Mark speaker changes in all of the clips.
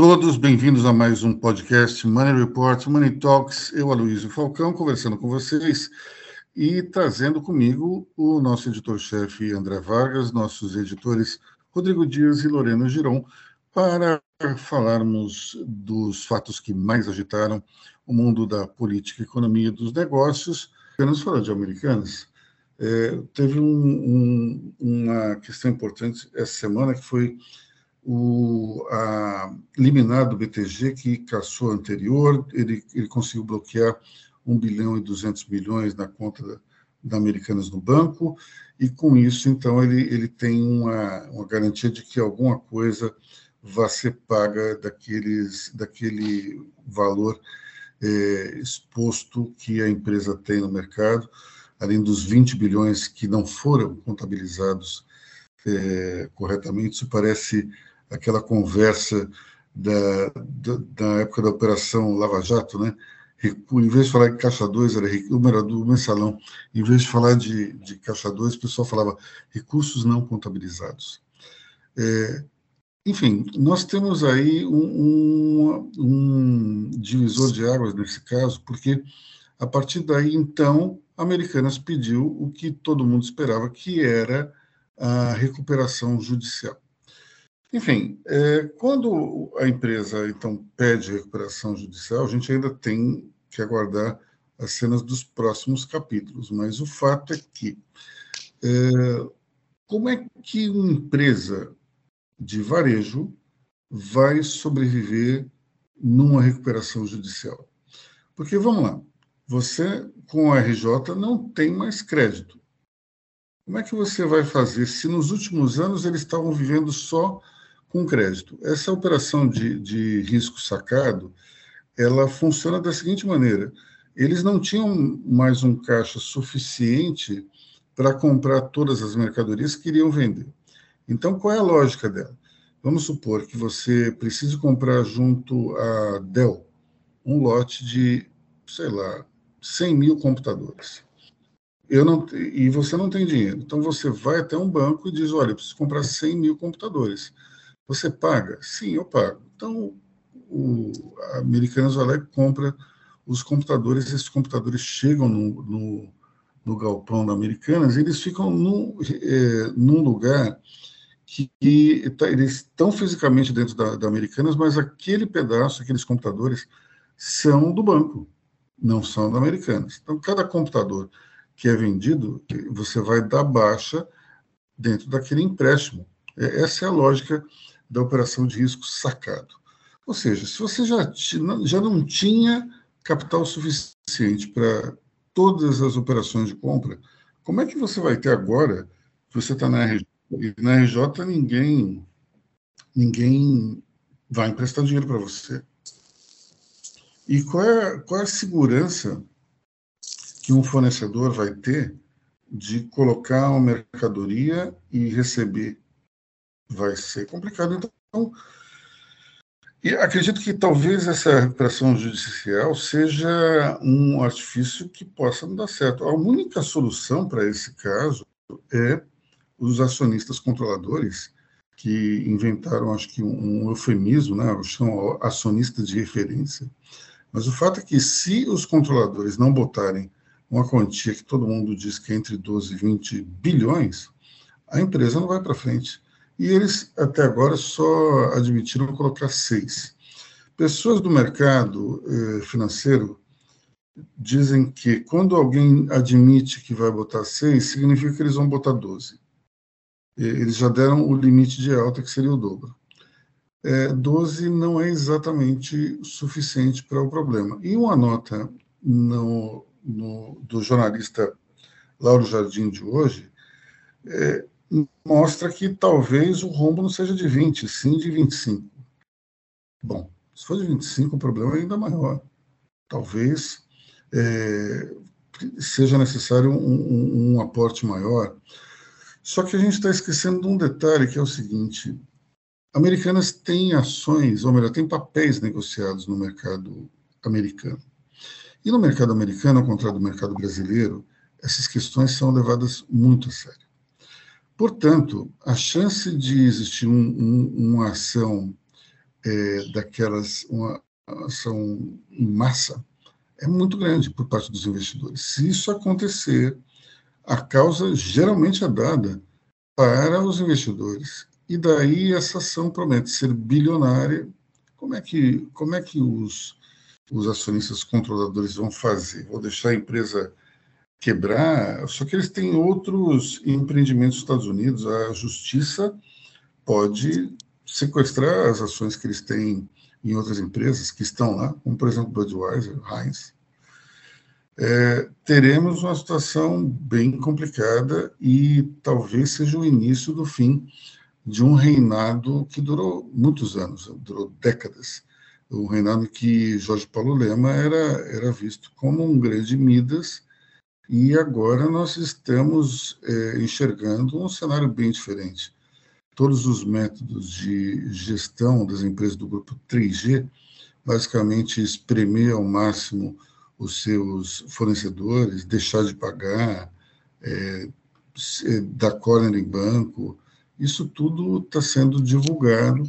Speaker 1: todos, bem-vindos a mais um podcast Money Report, Money Talks. Eu, Aloysio Falcão, conversando com vocês e trazendo comigo o nosso editor-chefe André Vargas, nossos editores Rodrigo Dias e Lorena Giron, para falarmos dos fatos que mais agitaram o mundo da política, economia e dos negócios. Queremos falar de americanas. É, teve um, um, uma questão importante essa semana que foi o a liminar do BTG, que caçou anterior, ele, ele conseguiu bloquear 1 bilhão e 200 milhões na conta da, da Americanas no banco, e com isso, então, ele, ele tem uma, uma garantia de que alguma coisa vai ser paga daqueles, daquele valor é, exposto que a empresa tem no mercado, além dos 20 bilhões que não foram contabilizados é, corretamente. Isso parece aquela conversa da, da, da, época da Operação Lava Jato, né? Em vez de falar de caixa 2, era número do mensalão. Em vez de falar de, de caixa 2, o pessoal falava recursos não contabilizados. É, enfim, nós temos aí um, um, um, divisor de águas nesse caso, porque a partir daí, então, a Americanas pediu o que todo mundo esperava, que era a recuperação judicial. Enfim, é, quando a empresa então pede recuperação judicial, a gente ainda tem que aguardar as cenas dos próximos capítulos, mas o fato é que é, como é que uma empresa de varejo vai sobreviver numa recuperação judicial? Porque vamos lá, você com a RJ não tem mais crédito. Como é que você vai fazer se nos últimos anos eles estavam vivendo só com crédito. Essa operação de, de risco sacado, ela funciona da seguinte maneira: eles não tinham mais um caixa suficiente para comprar todas as mercadorias que queriam vender. Então, qual é a lógica dela? Vamos supor que você precise comprar junto à Dell um lote de, sei lá, 100 mil computadores. Eu não, e você não tem dinheiro. Então, você vai até um banco e diz: olha, eu preciso comprar 100 mil computadores. Você paga? Sim, eu pago. Então, o Americanas e compra os computadores, esses computadores chegam no, no, no galpão da Americanas eles ficam num, é, num lugar que, que tá, eles estão fisicamente dentro da, da Americanas, mas aquele pedaço, aqueles computadores, são do banco, não são da Americanas. Então, cada computador que é vendido, você vai dar baixa dentro daquele empréstimo. É, essa é a lógica da operação de risco sacado. Ou seja, se você já, já não tinha capital suficiente para todas as operações de compra, como é que você vai ter agora que você está na RJ? E na RJ ninguém, ninguém vai emprestar dinheiro para você. E qual é, qual é a segurança que um fornecedor vai ter de colocar uma mercadoria e receber vai ser complicado. Então, e acredito que talvez essa recuperação judicial seja um artifício que possa não dar certo. A única solução para esse caso é os acionistas controladores que inventaram, acho que um, eufemismo, né? chamam acionistas de referência. Mas o fato é que se os controladores não botarem uma quantia que todo mundo diz que é entre 12 e 20 bilhões, a empresa não vai para frente e eles até agora só admitiram colocar seis. Pessoas do mercado eh, financeiro dizem que quando alguém admite que vai botar seis, significa que eles vão botar 12. Eles já deram o limite de alta, que seria o dobro. É, 12 não é exatamente suficiente para o problema. E uma nota no, no, do jornalista Lauro Jardim de hoje, é, mostra que talvez o rombo não seja de 20, sim de 25. Bom, se for de 25, o problema é ainda maior. Talvez é, seja necessário um, um, um, aporte maior. Só que a gente está esquecendo de um detalhe, que é o seguinte: Americanas têm ações, ou melhor, têm papéis negociados no mercado americano. E no mercado americano, ao contrário do mercado brasileiro, essas questões são levadas muito a sério. Portanto, a chance de existir um, um, uma ação é, daquelas, uma ação em massa, é muito grande por parte dos investidores. Se isso acontecer, a causa geralmente é dada para os investidores. E daí essa ação promete ser bilionária. Como é que, como é que os, os acionistas controladores vão fazer? Vou deixar a empresa quebrar? Só que eles têm outros empreendimentos nos Estados Unidos. A justiça pode sequestrar as ações que eles têm em outras empresas que estão lá, como por exemplo Budweiser, Heinz. É, teremos uma situação bem complicada e talvez seja o início do fim de um reinado que durou muitos anos, durou décadas. Um reinado que Jorge Paulo Lema era, era visto como um grande Midas, e agora nós estamos é, enxergando um cenário bem diferente. Todos os métodos de gestão das empresas do grupo 3G, basicamente espremer ao máximo os seus fornecedores, deixar de pagar, é, dar corner em banco, isso tudo está sendo divulgado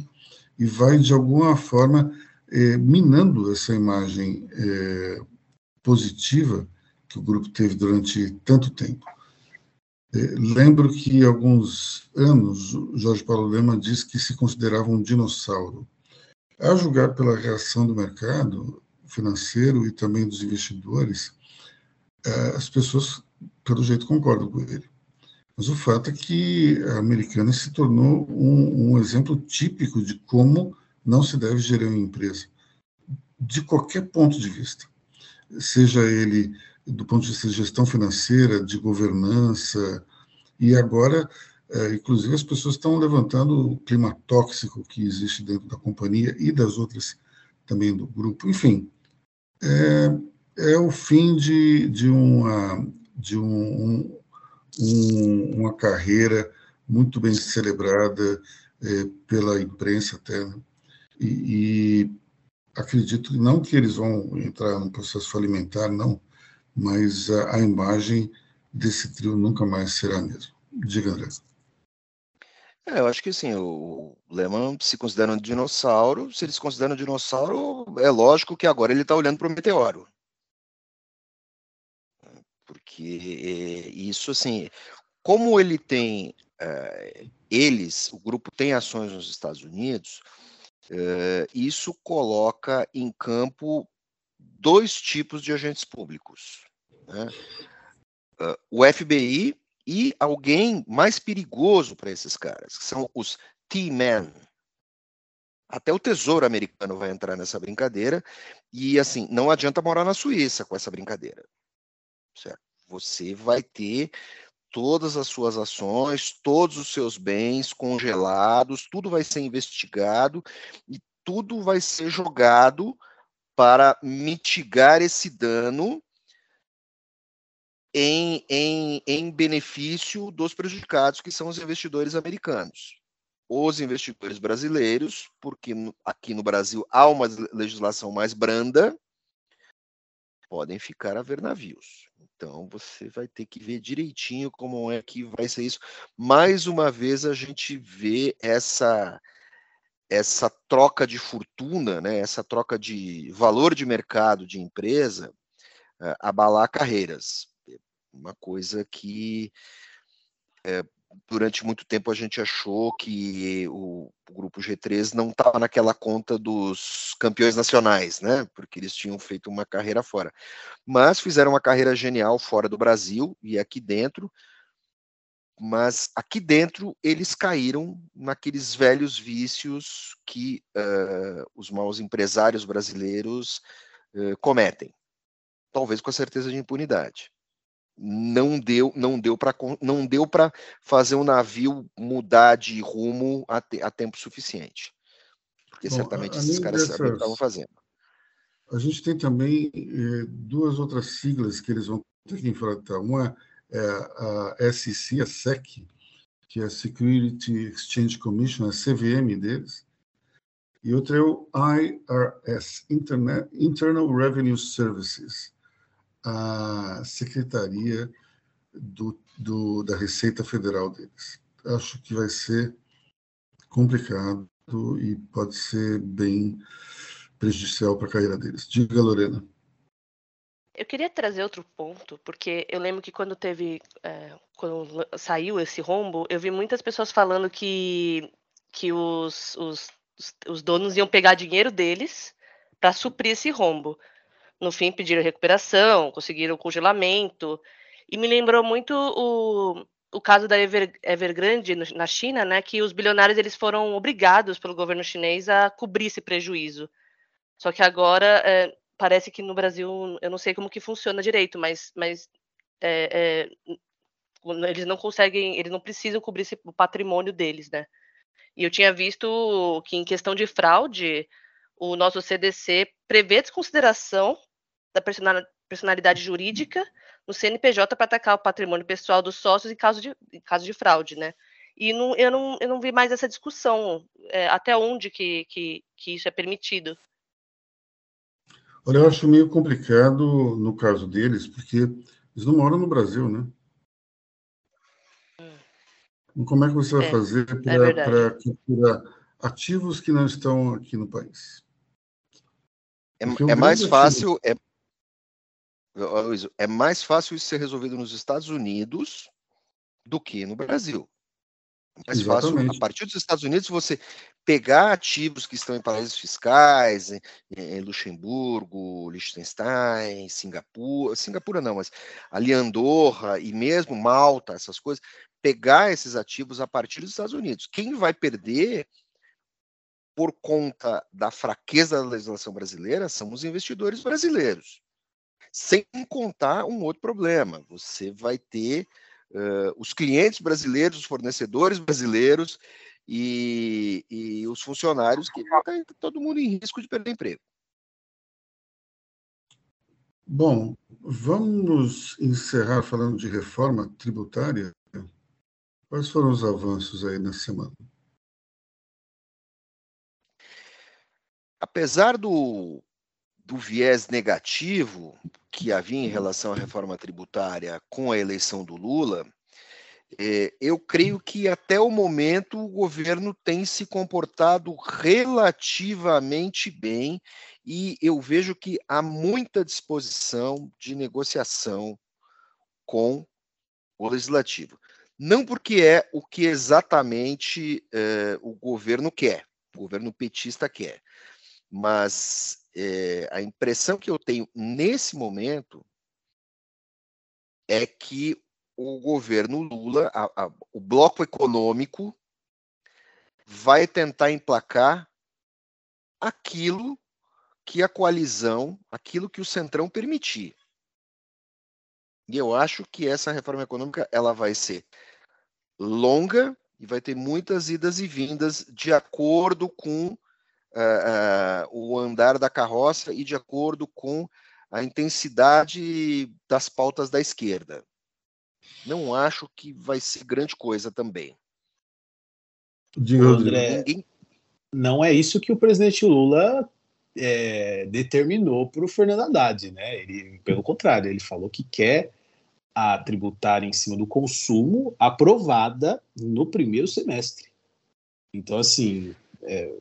Speaker 1: e vai, de alguma forma, é, minando essa imagem é, positiva que o grupo teve durante tanto tempo. É, lembro que há alguns anos Jorge Paulo Lema disse que se considerava um dinossauro. A julgar pela reação do mercado financeiro e também dos investidores, é, as pessoas, pelo jeito, concordam com ele. Mas o fato é que a americana se tornou um, um exemplo típico de como não se deve gerir uma empresa, de qualquer ponto de vista. Seja ele do ponto de vista de gestão financeira, de governança, e agora, é, inclusive, as pessoas estão levantando o clima tóxico que existe dentro da companhia e das outras também do grupo. Enfim, é, é o fim de, de, uma, de um, um, uma carreira muito bem celebrada é, pela imprensa até, né? e, e acredito não que eles vão entrar num processo falimentar, não, mas a, a imagem desse trio nunca mais será a mesma. Diga, André.
Speaker 2: É, eu acho que sim, o Lehman se considera um dinossauro. Se ele se considera um dinossauro, é lógico que agora ele está olhando para o meteoro. Porque isso, assim, como ele tem, é, eles, o grupo tem ações nos Estados Unidos, é, isso coloca em campo dois tipos de agentes públicos. Né? Uh, o FBI e alguém mais perigoso para esses caras, que são os T-Men. Até o Tesouro Americano vai entrar nessa brincadeira. E, assim, não adianta morar na Suíça com essa brincadeira. Certo? Você vai ter todas as suas ações, todos os seus bens congelados, tudo vai ser investigado e tudo vai ser jogado para mitigar esse dano em, em, em benefício dos prejudicados, que são os investidores americanos. Os investidores brasileiros, porque aqui no Brasil há uma legislação mais branda, podem ficar a ver navios. Então você vai ter que ver direitinho como é que vai ser isso. Mais uma vez a gente vê essa essa troca de fortuna, né, essa troca de valor de mercado de empresa uh, abalar carreiras. Uma coisa que é, durante muito tempo a gente achou que o, o grupo G3 não estava naquela conta dos campeões nacionais, né? Porque eles tinham feito uma carreira fora. Mas fizeram uma carreira genial fora do Brasil e aqui dentro. Mas aqui dentro eles caíram naqueles velhos vícios que uh, os maus empresários brasileiros uh, cometem. Talvez com a certeza de impunidade. Não deu não deu para não deu para fazer o navio mudar de rumo a, te, a tempo suficiente. Porque Bom, certamente esses caras dessas, estavam fazendo.
Speaker 1: A gente tem também eh, duas outras siglas que eles vão ter que enfrentar. Uma é a SEC a SEC que é a Security Exchange Commission a CVM deles e outra é o IRS Internet, Internal Revenue Services a secretaria do, do, da Receita Federal deles. Acho que vai ser complicado e pode ser bem prejudicial para a carreira deles. Diga, Lorena.
Speaker 3: Eu queria trazer outro ponto, porque eu lembro que quando teve, é, quando saiu esse rombo, eu vi muitas pessoas falando que, que os, os, os donos iam pegar dinheiro deles para suprir esse rombo. No fim, pediram recuperação, conseguiram congelamento, e me lembrou muito o, o caso da Ever, Evergrande na China, né, que os bilionários eles foram obrigados pelo governo chinês a cobrir esse prejuízo. Só que agora é, parece que no Brasil, eu não sei como que funciona direito, mas, mas é, é, eles não conseguem, eles não precisam cobrir esse, o patrimônio deles, né? E eu tinha visto que em questão de fraude, o nosso CDC prevê desconsideração da personalidade jurídica no CNPJ para atacar o patrimônio pessoal dos sócios em caso de, em caso de fraude, né? E não, eu, não, eu não vi mais essa discussão, é, até onde que, que, que isso é permitido.
Speaker 1: Olha, eu acho meio complicado no caso deles, porque eles não moram no Brasil, né? Hum. Como é que você vai é, fazer é para capturar ativos que não estão aqui no país?
Speaker 2: É, é mais fácil, é, é mais fácil isso ser resolvido nos Estados Unidos do que no Brasil. Mais Exatamente. fácil, a partir dos Estados Unidos, você pegar ativos que estão em paraísos fiscais, em, em Luxemburgo, Liechtenstein, Singapura, Singapura não, mas ali Andorra e mesmo Malta, essas coisas, pegar esses ativos a partir dos Estados Unidos. Quem vai perder por conta da fraqueza da legislação brasileira são os investidores brasileiros. Sem contar um outro problema, você vai ter uh, os clientes brasileiros, os fornecedores brasileiros e, e os funcionários que tá todo mundo em risco de perder emprego.
Speaker 1: Bom, vamos encerrar falando de reforma tributária. Quais foram os avanços aí na semana?
Speaker 2: Apesar do, do viés negativo que havia em relação à reforma tributária com a eleição do Lula, é, eu creio que até o momento o governo tem se comportado relativamente bem e eu vejo que há muita disposição de negociação com o legislativo. Não porque é o que exatamente é, o governo quer, o governo petista quer, mas é, a impressão que eu tenho nesse momento é que o governo Lula, a, a, o bloco econômico, vai tentar emplacar aquilo que a coalizão, aquilo que o Centrão permitir. E eu acho que essa reforma econômica ela vai ser longa e vai ter muitas idas e vindas de acordo com uh, uh, o andar da carroça e de acordo com a intensidade das pautas da esquerda não acho que vai ser grande coisa também.
Speaker 4: Diga, André, Ninguém... não é isso que o presidente Lula é, determinou para o Fernando Haddad, né? Ele, pelo contrário, ele falou que quer a tributária em cima do consumo aprovada no primeiro semestre. Então, assim, é,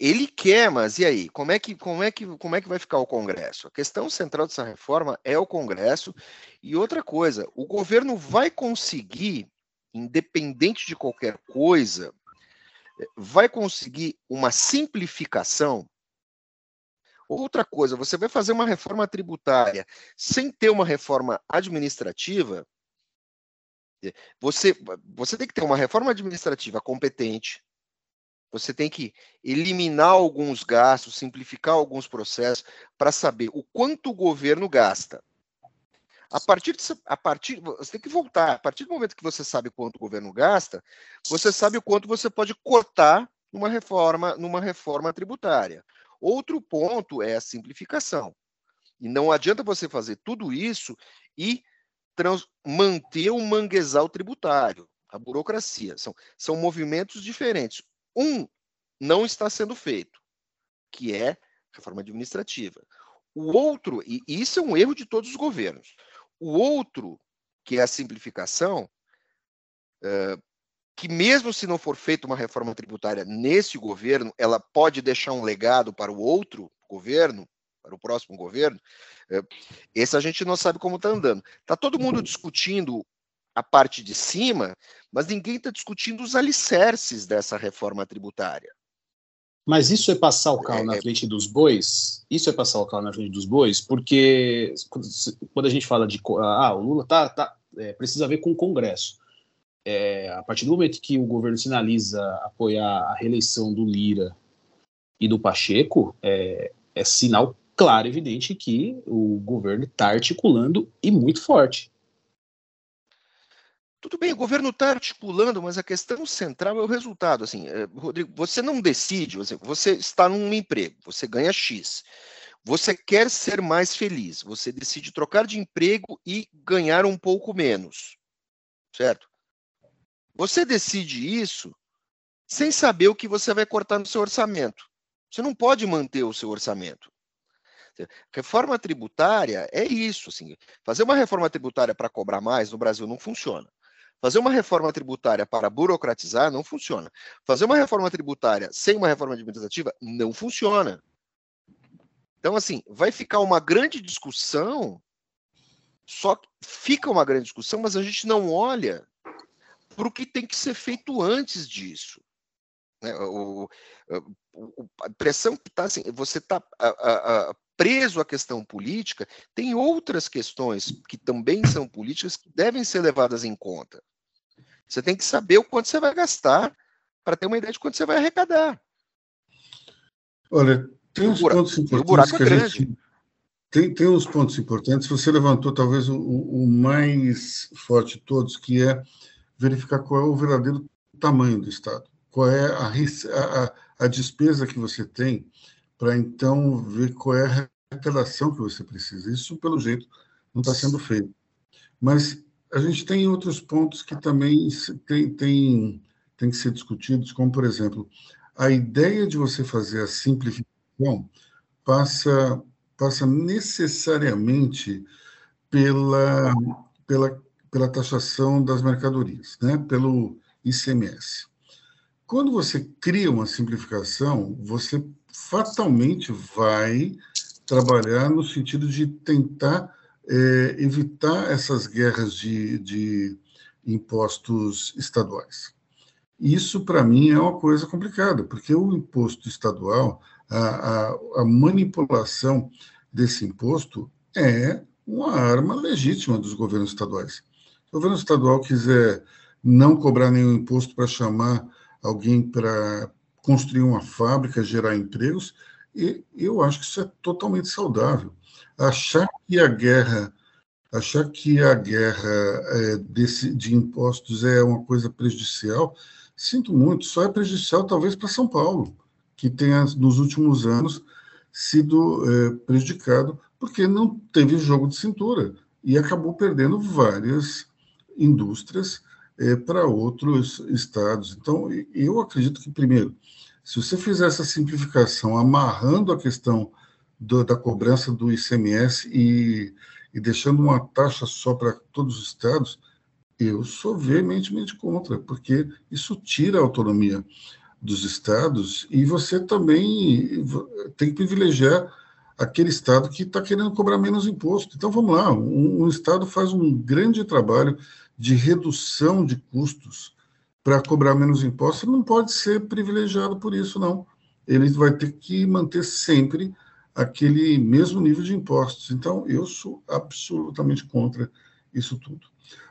Speaker 2: ele quer, mas e aí? Como é que como é que como é que vai ficar o Congresso? A questão central dessa reforma é o Congresso e outra coisa, o governo vai conseguir, independente de qualquer coisa, vai conseguir uma simplificação. Outra coisa, você vai fazer uma reforma tributária sem ter uma reforma administrativa, você, você tem que ter uma reforma administrativa competente, você tem que eliminar alguns gastos, simplificar alguns processos para saber o quanto o governo gasta. A partir, de, a partir, você tem que voltar. A partir do momento que você sabe quanto o governo gasta, você sabe o quanto você pode cortar numa reforma, numa reforma tributária. Outro ponto é a simplificação. E não adianta você fazer tudo isso e trans, manter o manguezal tributário, a burocracia. São, são movimentos diferentes. Um não está sendo feito, que é reforma administrativa. O outro, e isso é um erro de todos os governos, o outro, que é a simplificação, uh, que mesmo se não for feita uma reforma tributária nesse governo, ela pode deixar um legado para o outro governo, para o próximo governo, esse a gente não sabe como está andando. Está todo mundo discutindo a parte de cima, mas ninguém está discutindo os alicerces dessa reforma tributária.
Speaker 4: Mas isso é passar o carro é, na é. frente dos bois? Isso é passar o carro na frente dos bois? Porque quando a gente fala de. Ah, o Lula tá, tá, é, precisa ver com o Congresso é, a partir do momento que o governo sinaliza apoiar a reeleição do Lira e do Pacheco, é, é sinal claro e evidente que o governo está articulando e muito forte.
Speaker 2: Tudo bem, o governo está articulando, mas a questão central é o resultado. Assim, é, Rodrigo, você não decide, você está num emprego, você ganha X. Você quer ser mais feliz, você decide trocar de emprego e ganhar um pouco menos, certo? Você decide isso sem saber o que você vai cortar no seu orçamento. Você não pode manter o seu orçamento. Reforma tributária é isso. Assim, fazer uma reforma tributária para cobrar mais no Brasil não funciona. Fazer uma reforma tributária para burocratizar não funciona. Fazer uma reforma tributária sem uma reforma administrativa não funciona. Então, assim, vai ficar uma grande discussão, só fica uma grande discussão, mas a gente não olha para o que tem que ser feito antes disso. Né? O, o, a pressão que está assim, você está preso à questão política, tem outras questões que também são políticas que devem ser levadas em conta. Você tem que saber o quanto você vai gastar para ter uma ideia de quanto você vai arrecadar.
Speaker 1: Olha, tem uns pontos importantes que a é gente tem, tem uns pontos importantes. Você levantou talvez o, o mais forte de todos, que é verificar qual é o verdadeiro tamanho do Estado, qual é a, a, a despesa que você tem, para então ver qual é a arrecadação que você precisa. Isso, pelo jeito, não está sendo feito. Mas a gente tem outros pontos que também tem, tem, tem que ser discutidos, como, por exemplo, a ideia de você fazer a simplificação passa, passa necessariamente pela, pela pela taxação das mercadorias, né, pelo ICMS. Quando você cria uma simplificação, você fatalmente vai trabalhar no sentido de tentar é, evitar essas guerras de, de impostos estaduais. Isso, para mim, é uma coisa complicada, porque o imposto estadual, a, a, a manipulação desse imposto é uma arma legítima dos governos estaduais. Se o governo estadual quiser não cobrar nenhum imposto para chamar alguém para construir uma fábrica, gerar empregos, eu acho que isso é totalmente saudável. Achar que a guerra, achar que a guerra é, desse, de impostos é uma coisa prejudicial, sinto muito, só é prejudicial talvez para São Paulo, que tenha nos últimos anos sido é, prejudicado porque não teve jogo de cintura e acabou perdendo várias indústrias é, para outros estados. Então, eu acredito que, primeiro, se você fizer essa simplificação, amarrando a questão do, da cobrança do ICMS e, e deixando uma taxa só para todos os estados, eu sou veementemente contra, porque isso tira a autonomia dos estados e você também tem que privilegiar aquele estado que está querendo cobrar menos imposto. Então vamos lá, um, um estado faz um grande trabalho de redução de custos para cobrar menos impostos, não pode ser privilegiado por isso, não. Ele vai ter que manter sempre aquele mesmo nível de impostos. Então, eu sou absolutamente contra isso tudo.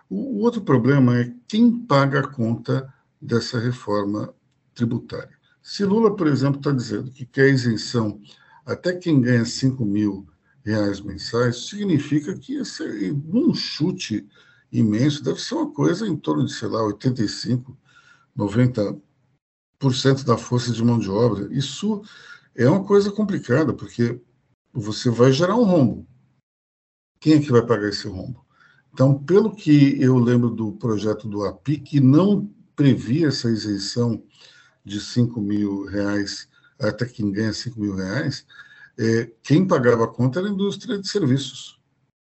Speaker 1: O, o outro problema é quem paga a conta dessa reforma tributária. Se Lula, por exemplo, está dizendo que quer isenção até quem ganha 5 mil reais mensais, significa que esse, um chute imenso, deve ser uma coisa em torno de, sei lá, 85, 90% da força de mão de obra. Isso é uma coisa complicada, porque você vai gerar um rombo. Quem é que vai pagar esse rombo? Então, pelo que eu lembro do projeto do API, que não previa essa isenção de 5 mil reais até quem ganha 5 mil reais, é, quem pagava a conta era a indústria de serviços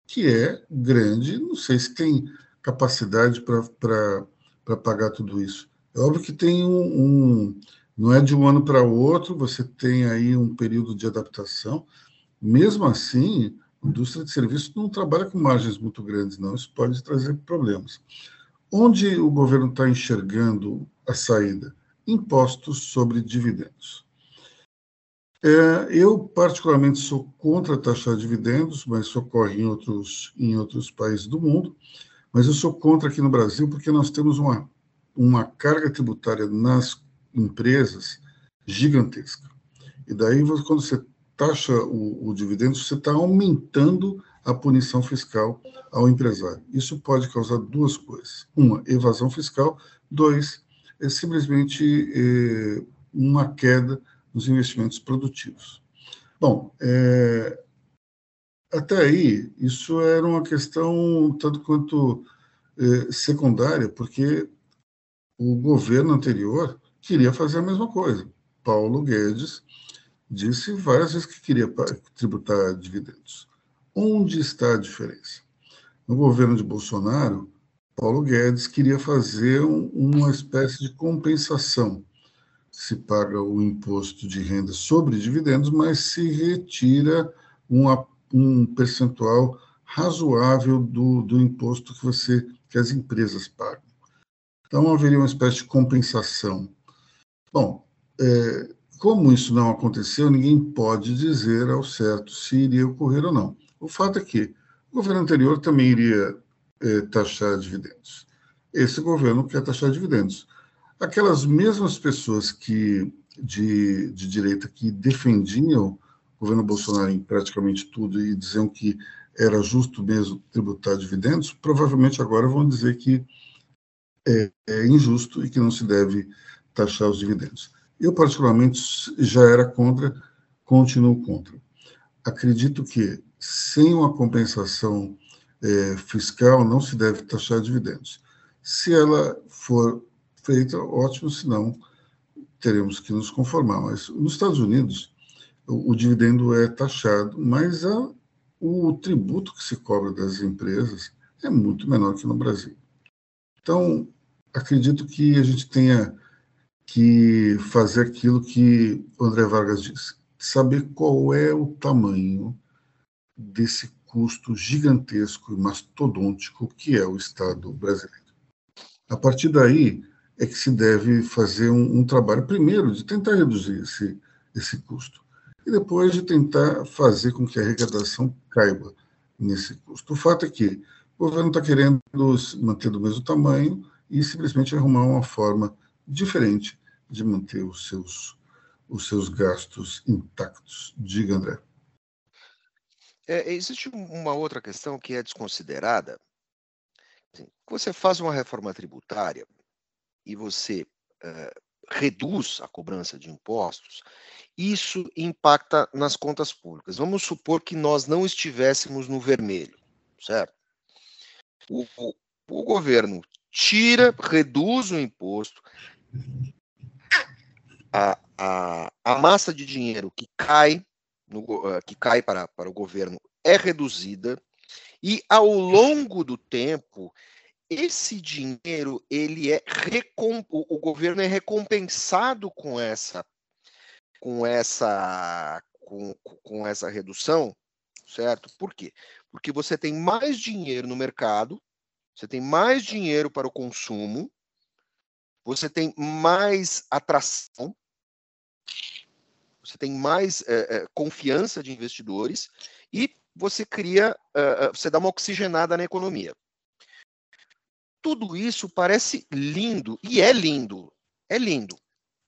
Speaker 1: que é grande, não sei se tem capacidade para pagar tudo isso. É óbvio que tem um, um não é de um ano para outro, você tem aí um período de adaptação. Mesmo assim, a indústria de serviços não trabalha com margens muito grandes, não. Isso pode trazer problemas. Onde o governo está enxergando a saída? Impostos sobre dividendos. É, eu, particularmente, sou contra taxar dividendos, mas isso ocorre em outros, em outros países do mundo. Mas eu sou contra aqui no Brasil porque nós temos uma, uma carga tributária nas empresas gigantesca. E daí, quando você taxa o, o dividendo, você está aumentando a punição fiscal ao empresário. Isso pode causar duas coisas: uma, evasão fiscal, dois, é simplesmente é, uma queda nos investimentos produtivos. Bom, é, até aí, isso era uma questão tanto quanto é, secundária, porque o governo anterior queria fazer a mesma coisa. Paulo Guedes disse várias vezes que queria tributar dividendos. Onde está a diferença? No governo de Bolsonaro, Paulo Guedes queria fazer um, uma espécie de compensação. Se paga o imposto de renda sobre dividendos, mas se retira uma, um percentual razoável do, do imposto que você que as empresas pagam. Então haveria uma espécie de compensação Bom, é, como isso não aconteceu, ninguém pode dizer ao certo se iria ocorrer ou não. O fato é que o governo anterior também iria é, taxar dividendos. Esse governo quer taxar dividendos. Aquelas mesmas pessoas que de, de direita que defendiam o governo Bolsonaro em praticamente tudo e diziam que era justo mesmo tributar dividendos, provavelmente agora vão dizer que é, é injusto e que não se deve taxar os dividendos. Eu, particularmente, já era contra, continuo contra. Acredito que, sem uma compensação é, fiscal, não se deve taxar dividendos. Se ela for feita, ótimo, senão teremos que nos conformar. Mas nos Estados Unidos, o, o dividendo é taxado, mas a, o tributo que se cobra das empresas é muito menor que no Brasil. Então, acredito que a gente tenha que fazer aquilo que o André Vargas disse, saber qual é o tamanho desse custo gigantesco e mastodôntico que é o Estado brasileiro. A partir daí é que se deve fazer um, um trabalho, primeiro, de tentar reduzir esse, esse custo, e depois de tentar fazer com que a arrecadação caiba nesse custo. O fato é que o governo está querendo manter do mesmo tamanho e simplesmente arrumar uma forma diferente de manter os seus, os seus gastos intactos. Diga, André.
Speaker 2: É, existe uma outra questão que é desconsiderada. Você faz uma reforma tributária e você é, reduz a cobrança de impostos, isso impacta nas contas públicas. Vamos supor que nós não estivéssemos no vermelho, certo? O, o, o governo tira, reduz o imposto, a, a, a massa de dinheiro que cai, no, uh, que cai para, para o governo é reduzida e ao longo do tempo esse dinheiro ele é recom o, governo é recompensado com essa com essa com, com essa redução, certo? Por quê? Porque você tem mais dinheiro no mercado, você tem mais dinheiro para o consumo, você tem mais atração, você tem mais é, é, confiança de investidores e você cria, é, você dá uma oxigenada na economia. Tudo isso parece lindo, e é lindo, é lindo.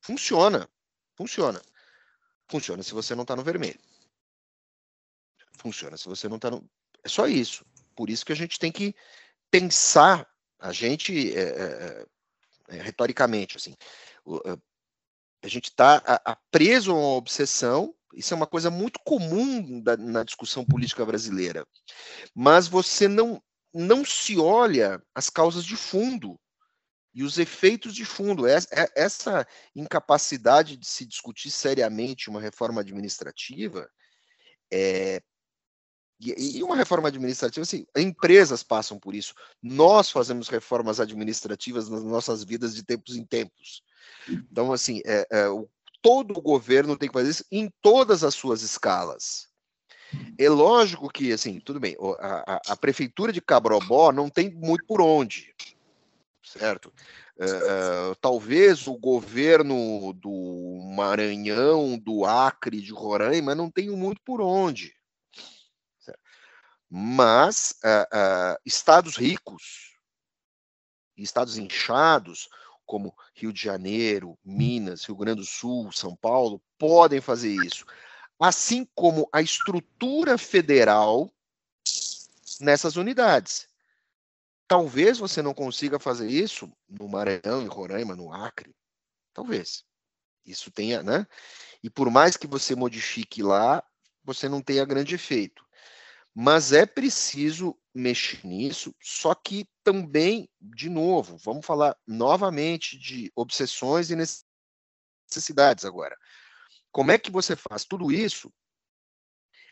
Speaker 2: Funciona, funciona. Funciona se você não está no vermelho. Funciona se você não está no. É só isso. Por isso que a gente tem que pensar, a gente, é, é, retoricamente, assim, a gente está preso a uma obsessão, isso é uma coisa muito comum da, na discussão política brasileira, mas você não, não se olha as causas de fundo e os efeitos de fundo. Essa incapacidade de se discutir seriamente uma reforma administrativa é, E, uma reforma administrativa, assim, empresas passam por isso. Nós fazemos reformas administrativas nas nossas vidas de tempos em tempos. Então, assim, é, é, todo o governo tem que fazer isso em todas as suas escalas. É lógico que, assim, tudo bem, a, a, a prefeitura de Cabrobó não tem muito por onde, certo? Uh, uh, talvez o governo do Maranhão, do Acre, de Roraima, não tenha muito por onde. Mas uh, estados ricos, estados inchados, como Rio de Janeiro, Minas, Rio Grande do Sul, São Paulo, podem fazer isso assim como a estrutura federal nessas unidades. Talvez você não consiga fazer isso no Maranhão, em Roraima, no Acre. Talvez. Isso tenha, né? E por mais que você modifique lá, você não tenha grande efeito. Mas é preciso mexer nisso, só que também, de novo, vamos falar novamente de obsessões e necessidades agora. Como é que você faz tudo isso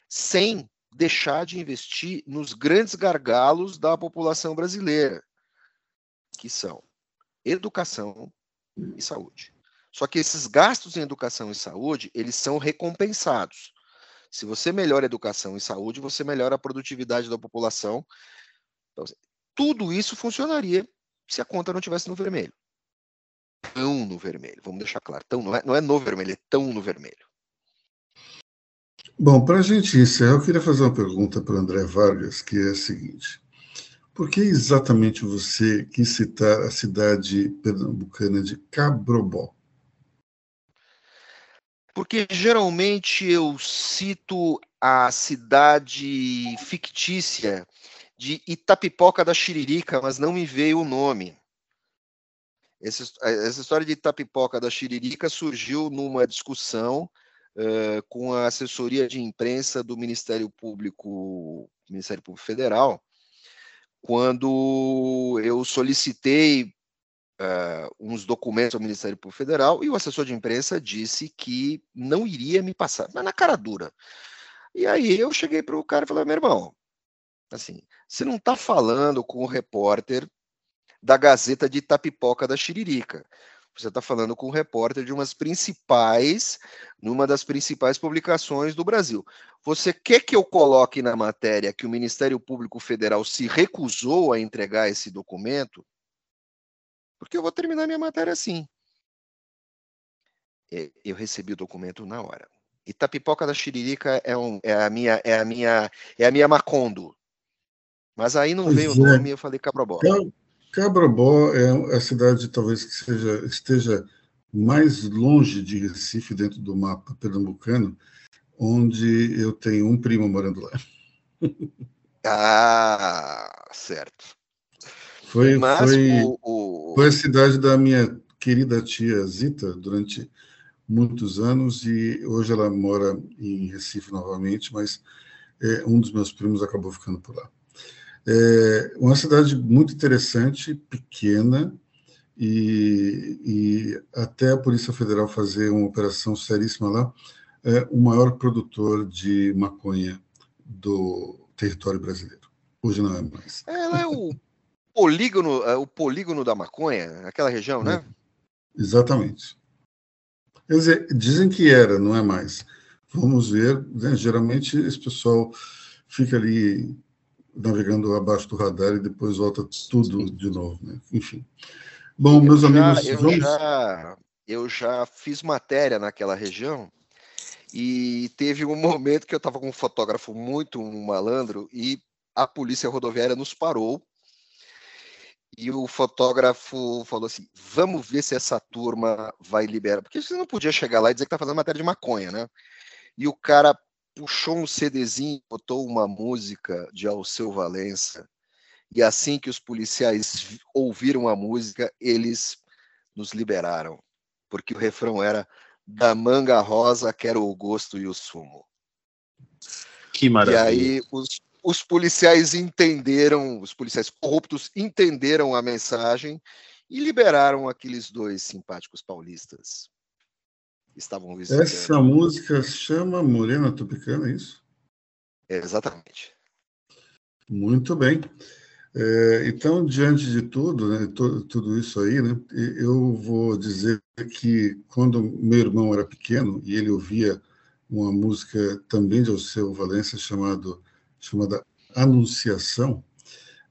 Speaker 2: sem deixar de investir nos grandes gargalos da população brasileira, que são educação e saúde. Só que esses gastos em educação e saúde, eles são recompensados. Se você melhora a educação e saúde, você melhora a produtividade da população. Então, tudo isso funcionaria se a conta não tivesse no vermelho tão no vermelho. Vamos deixar claro, tão, não, é, não é no vermelho, é tão no vermelho.
Speaker 1: Bom, para a gente encerrar, eu queria fazer uma pergunta para o André Vargas, que é a seguinte. Por que exatamente você quis citar a cidade pernambucana de Cabrobó?
Speaker 2: Porque geralmente eu cito a cidade fictícia de Itapipoca da Chiririca, mas não me veio o nome. Essa, essa história de Itapipoca da Chiririca surgiu numa discussão uh, com a assessoria de imprensa do Ministério Público, Ministério Público Federal, quando eu solicitei uh, uns documentos ao Ministério Público Federal e o assessor de imprensa disse que não iria me passar, mas na cara dura. E aí eu cheguei para o cara e falei, meu irmão, assim, você não está falando com o repórter da Gazeta de Itapipoca da Chiririca. Você está falando com um repórter de umas principais, numa das principais publicações do Brasil. Você quer que eu coloque na matéria que o Ministério Público Federal se recusou a entregar esse documento? Porque eu vou terminar minha matéria assim. É, eu recebi o documento na hora. Itapipoca da Chiririca é, um, é a minha é a minha é a minha Macondo. Mas aí não pois veio é. o nome, eu falei Cabrobó.
Speaker 1: Então, Cabrobó é a cidade talvez que seja, esteja mais longe de Recife dentro do mapa pernambucano, onde eu tenho um primo morando lá.
Speaker 2: Ah, certo.
Speaker 1: Foi, foi, o, o... foi a cidade da minha querida tia Zita durante muitos anos e hoje ela mora em Recife novamente, mas é, um dos meus primos acabou ficando por lá. É uma cidade muito interessante, pequena, e, e, até a Polícia Federal fazer uma operação seríssima lá, é o maior produtor de maconha do território brasileiro. Hoje não é mais.
Speaker 2: Ela é o polígono, é o polígono da maconha, aquela região, né?
Speaker 1: É, exatamente. Quer dizer, dizem que era, não é mais. Vamos ver. Né? Geralmente esse pessoal fica ali navegando abaixo do radar e depois volta tudo de novo, né? Enfim. Bom, eu meus já, amigos,
Speaker 2: eu
Speaker 1: vamos...
Speaker 2: já eu já fiz matéria naquela região e teve um momento que eu estava com um fotógrafo muito malandro e a polícia rodoviária nos parou e o fotógrafo falou assim: vamos ver se essa turma vai liberar. Porque você não podia chegar lá e dizer que está fazendo matéria de maconha, né? E o cara puxou um CDzinho, botou uma música de Alceu Valença, e assim que os policiais ouviram a música, eles nos liberaram, porque o refrão era da manga rosa quero o gosto e o sumo.
Speaker 4: Que maravilha.
Speaker 2: E aí os, os policiais entenderam, os policiais corruptos entenderam a mensagem e liberaram aqueles dois simpáticos paulistas
Speaker 1: estavam visitando. Essa música chama Morena Tropicana, é isso?
Speaker 2: É, exatamente.
Speaker 1: Muito bem. É, então, diante de tudo, né, tudo isso aí, né, eu vou dizer que quando meu irmão era pequeno e ele ouvia uma música também de Alceu Valença chamado, chamada Anunciação,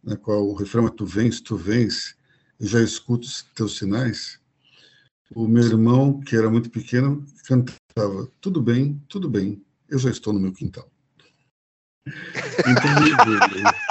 Speaker 1: na qual o refrão é Tu vens, tu vens, eu já escuto os teus sinais. O meu irmão, que era muito pequeno, cantava Tudo bem, tudo bem, eu já estou no meu quintal. Então,